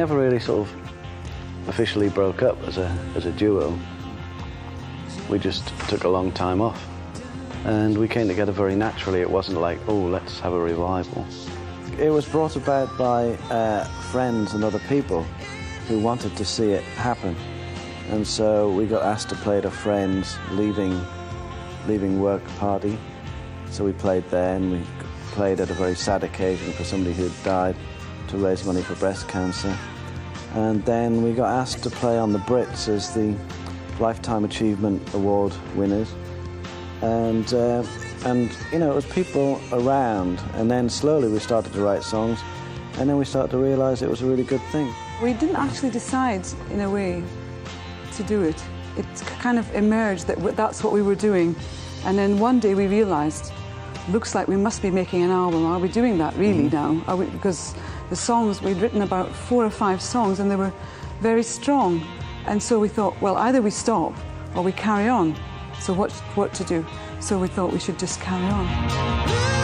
never really sort of officially broke up as a, as a duo. We just took a long time off. And we came together very naturally. It wasn't like, oh, let's have a revival. It was brought about by uh, friends and other people who wanted to see it happen. And so we got asked to play at a friend's leaving, leaving work party. So we played there and we played at a very sad occasion for somebody who had died to raise money for breast cancer. And then we got asked to play on the Brits as the Lifetime Achievement Award winners. And, uh, and you know, it was people around. And then slowly we started to write songs. And then we started to realize it was a really good thing. We didn't actually decide, in a way, to do it. It kind of emerged that that's what we were doing. And then one day we realized, looks like we must be making an album. Are we doing that really now? Are we, because the songs, we'd written about four or five songs and they were very strong. And so we thought, well, either we stop or we carry on. So what, what to do? So we thought we should just carry on.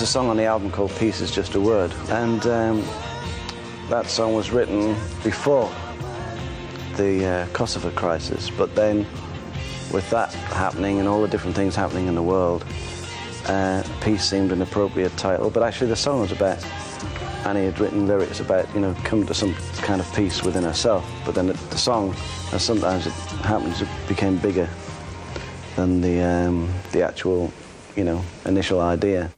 There's a song on the album called Peace is Just a Word. And um, that song was written before the uh, Kosovo crisis. But then, with that happening and all the different things happening in the world, uh, Peace seemed an appropriate title. But actually, the song was about Annie had written lyrics about, you know, come to some kind of peace within herself. But then the, the song, as sometimes it happens, it became bigger than the, um, the actual, you know, initial idea.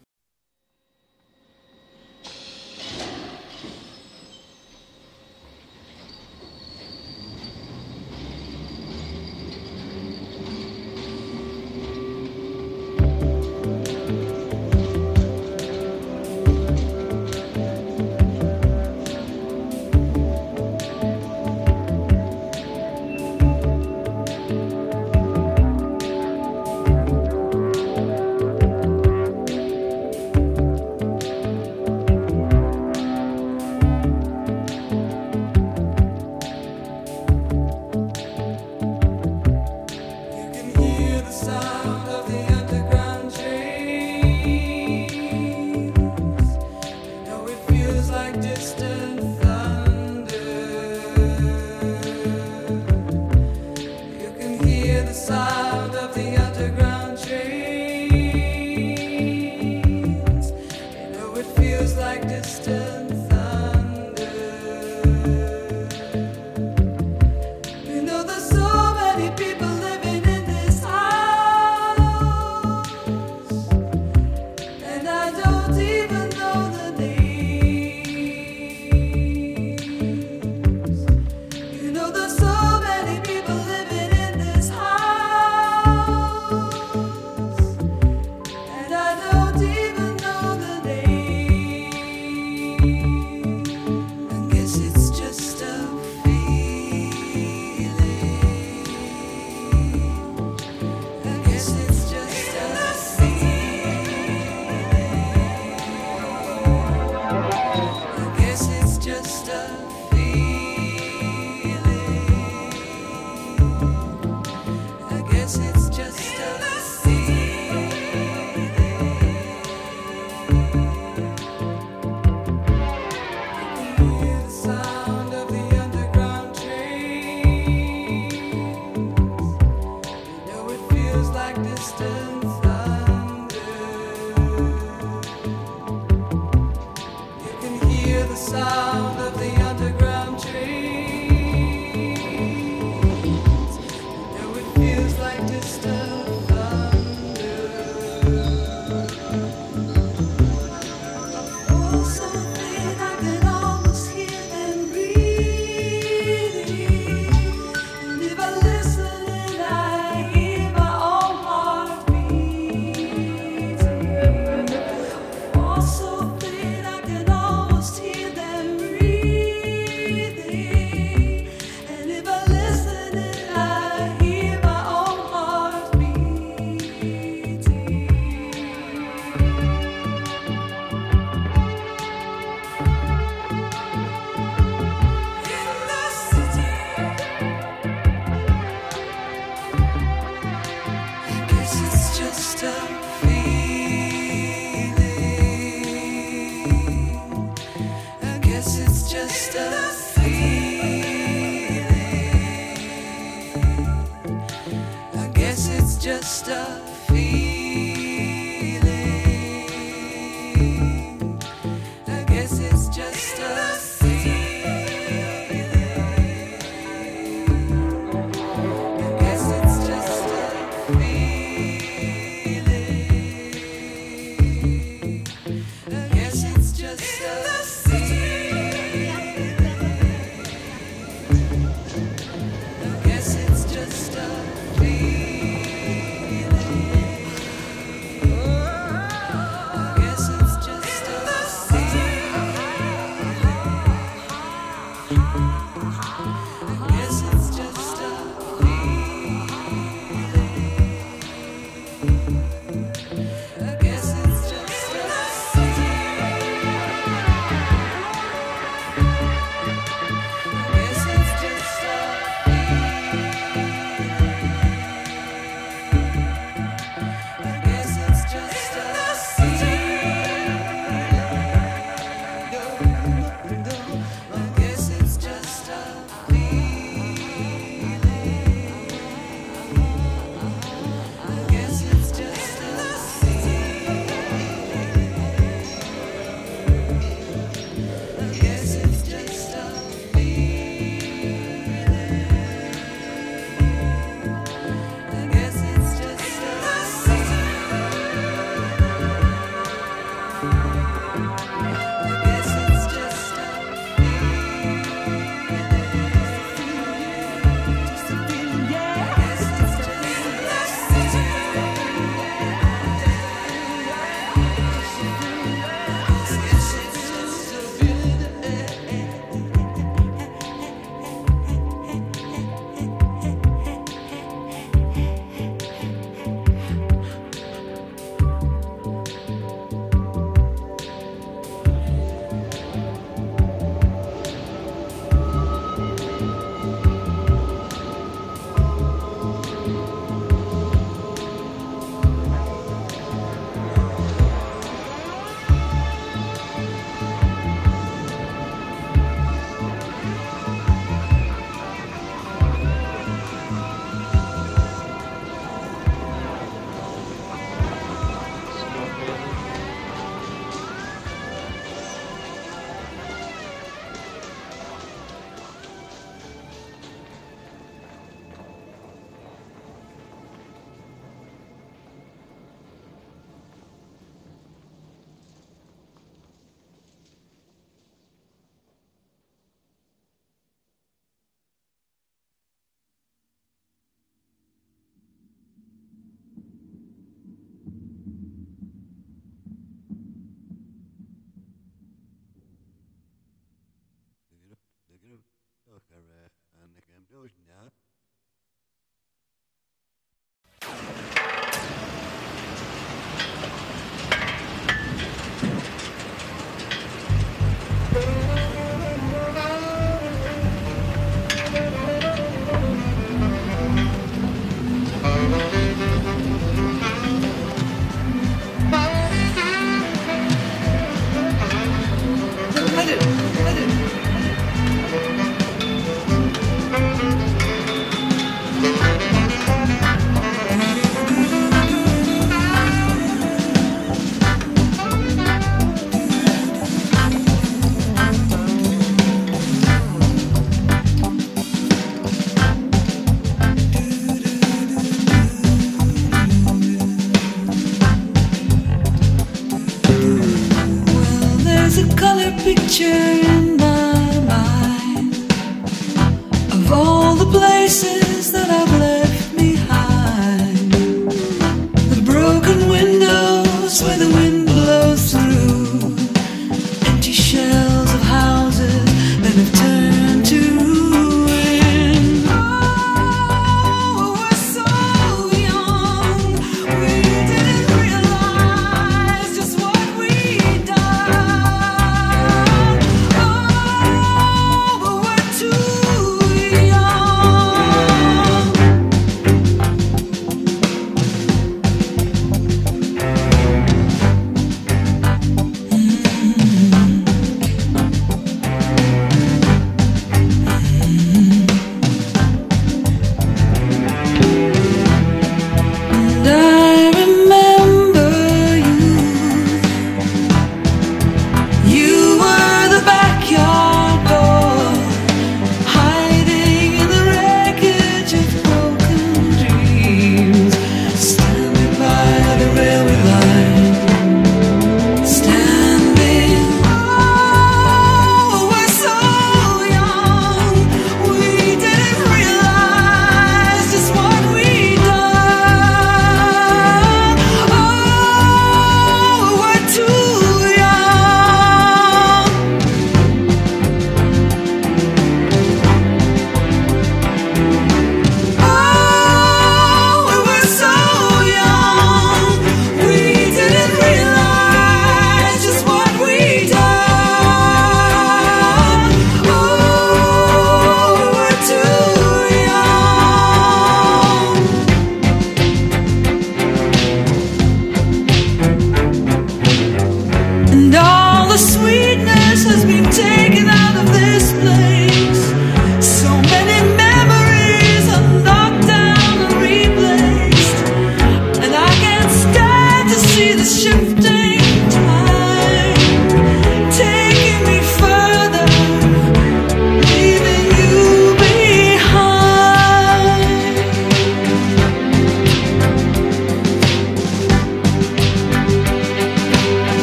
There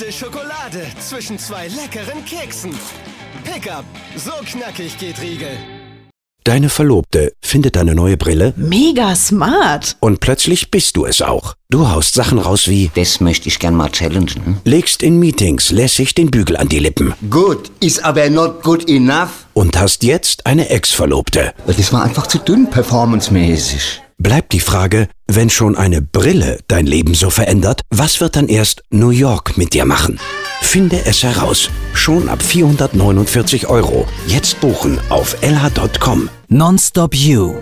Echte Schokolade zwischen zwei leckeren Keksen. Pickup, so knackig geht Riegel. Deine Verlobte findet deine neue Brille Mega smart. und plötzlich bist du es auch. Du haust Sachen raus wie Das möchte ich gern mal challengen. legst in Meetings lässig den Bügel an die Lippen Good, is aber not good enough. und hast jetzt eine Ex-Verlobte. Das war einfach zu dünn performancemäßig. Bleibt die Frage, wenn schon eine Brille dein Leben so verändert, was wird dann erst New York mit dir machen? Finde es heraus. Schon ab 449 Euro. Jetzt buchen auf lh.com. Nonstop You.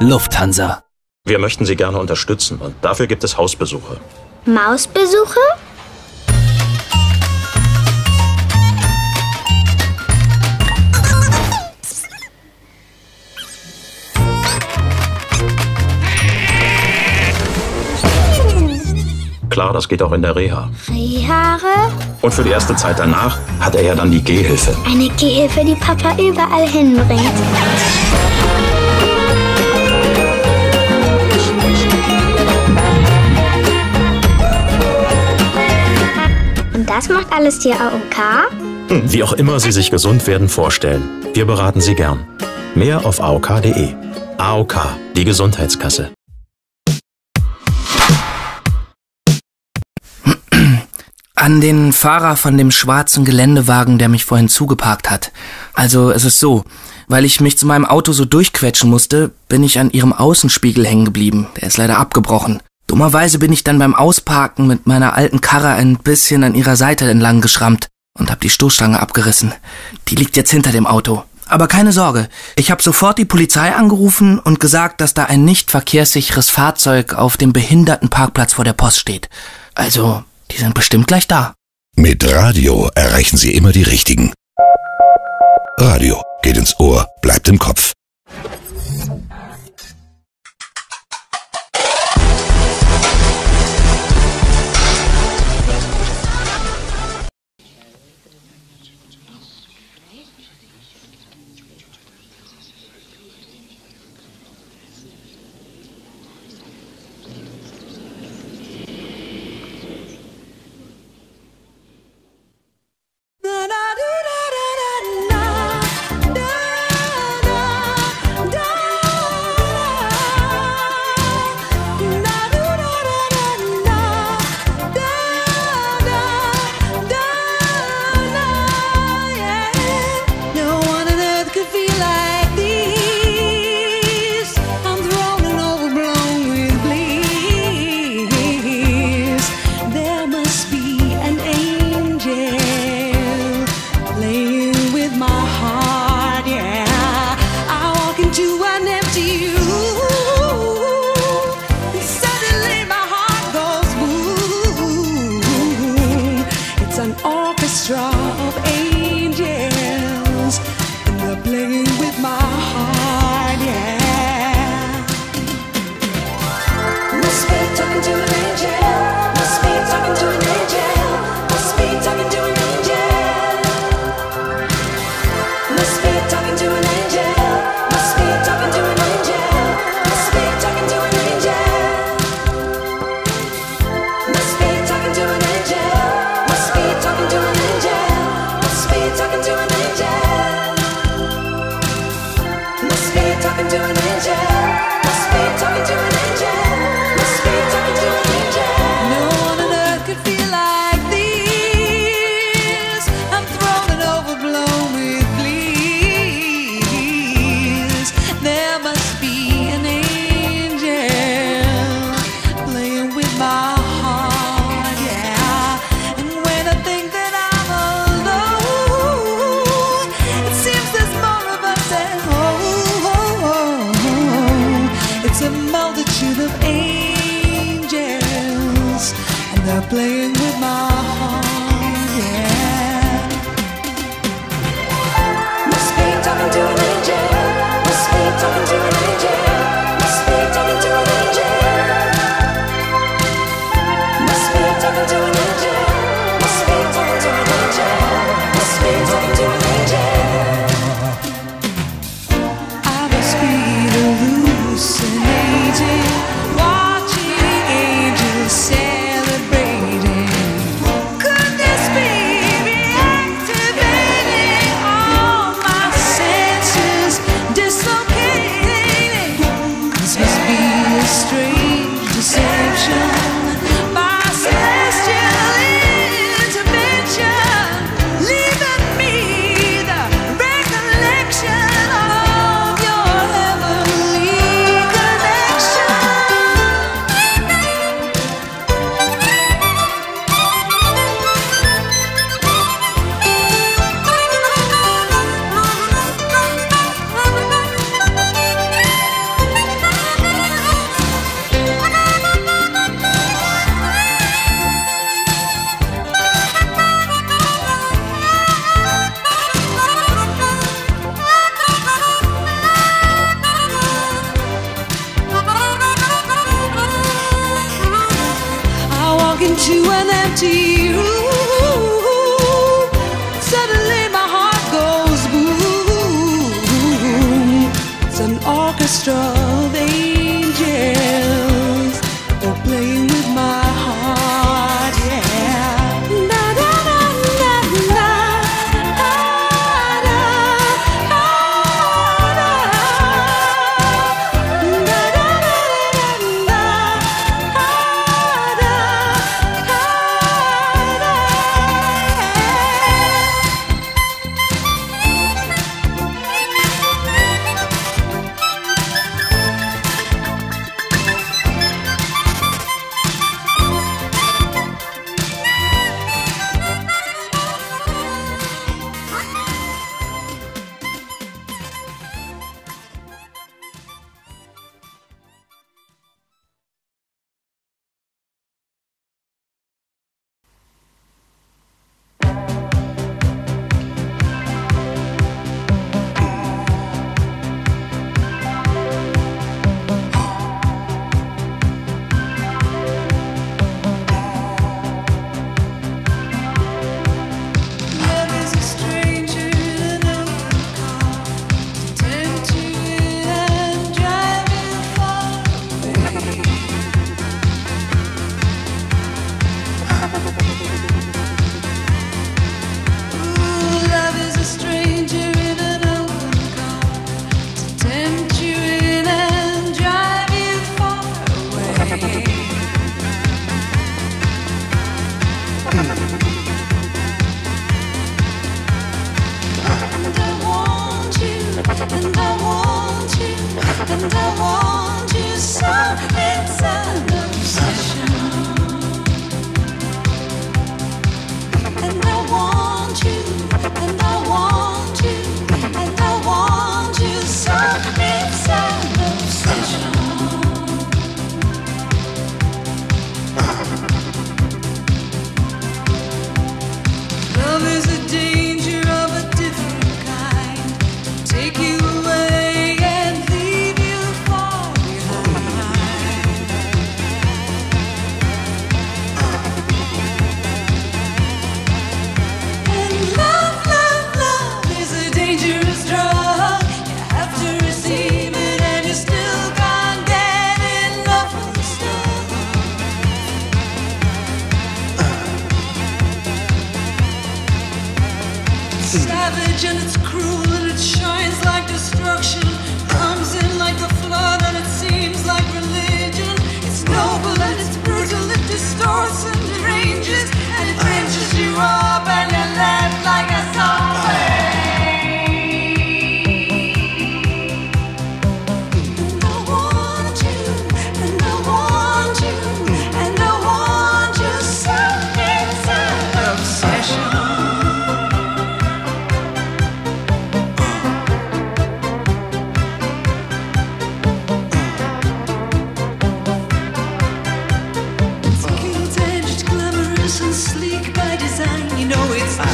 Lufthansa. Wir möchten Sie gerne unterstützen und dafür gibt es Hausbesuche. Mausbesuche? Klar, das geht auch in der Reha. Rehaare? Und für die erste Zeit danach hat er ja dann die Gehhilfe. Eine Gehhilfe, die Papa überall hinbringt. Und das macht alles die AOK? Hm, wie auch immer Sie sich gesund werden vorstellen, wir beraten Sie gern. Mehr auf aok.de. AOK, die Gesundheitskasse. an den Fahrer von dem schwarzen Geländewagen, der mich vorhin zugeparkt hat. Also es ist so, weil ich mich zu meinem Auto so durchquetschen musste, bin ich an ihrem Außenspiegel hängen geblieben. Der ist leider abgebrochen. Dummerweise bin ich dann beim Ausparken mit meiner alten Karre ein bisschen an ihrer Seite entlang geschrammt und hab die Stoßstange abgerissen. Die liegt jetzt hinter dem Auto. Aber keine Sorge, ich habe sofort die Polizei angerufen und gesagt, dass da ein nicht verkehrssicheres Fahrzeug auf dem Behindertenparkplatz vor der Post steht. Also, die sind bestimmt gleich da. Mit Radio erreichen Sie immer die Richtigen. Radio geht ins Ohr, bleibt im Kopf.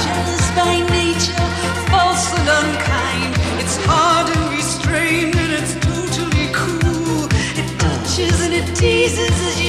Jealous by nature, false and unkind. It's hard and it's totally cool. It touches and it teases you.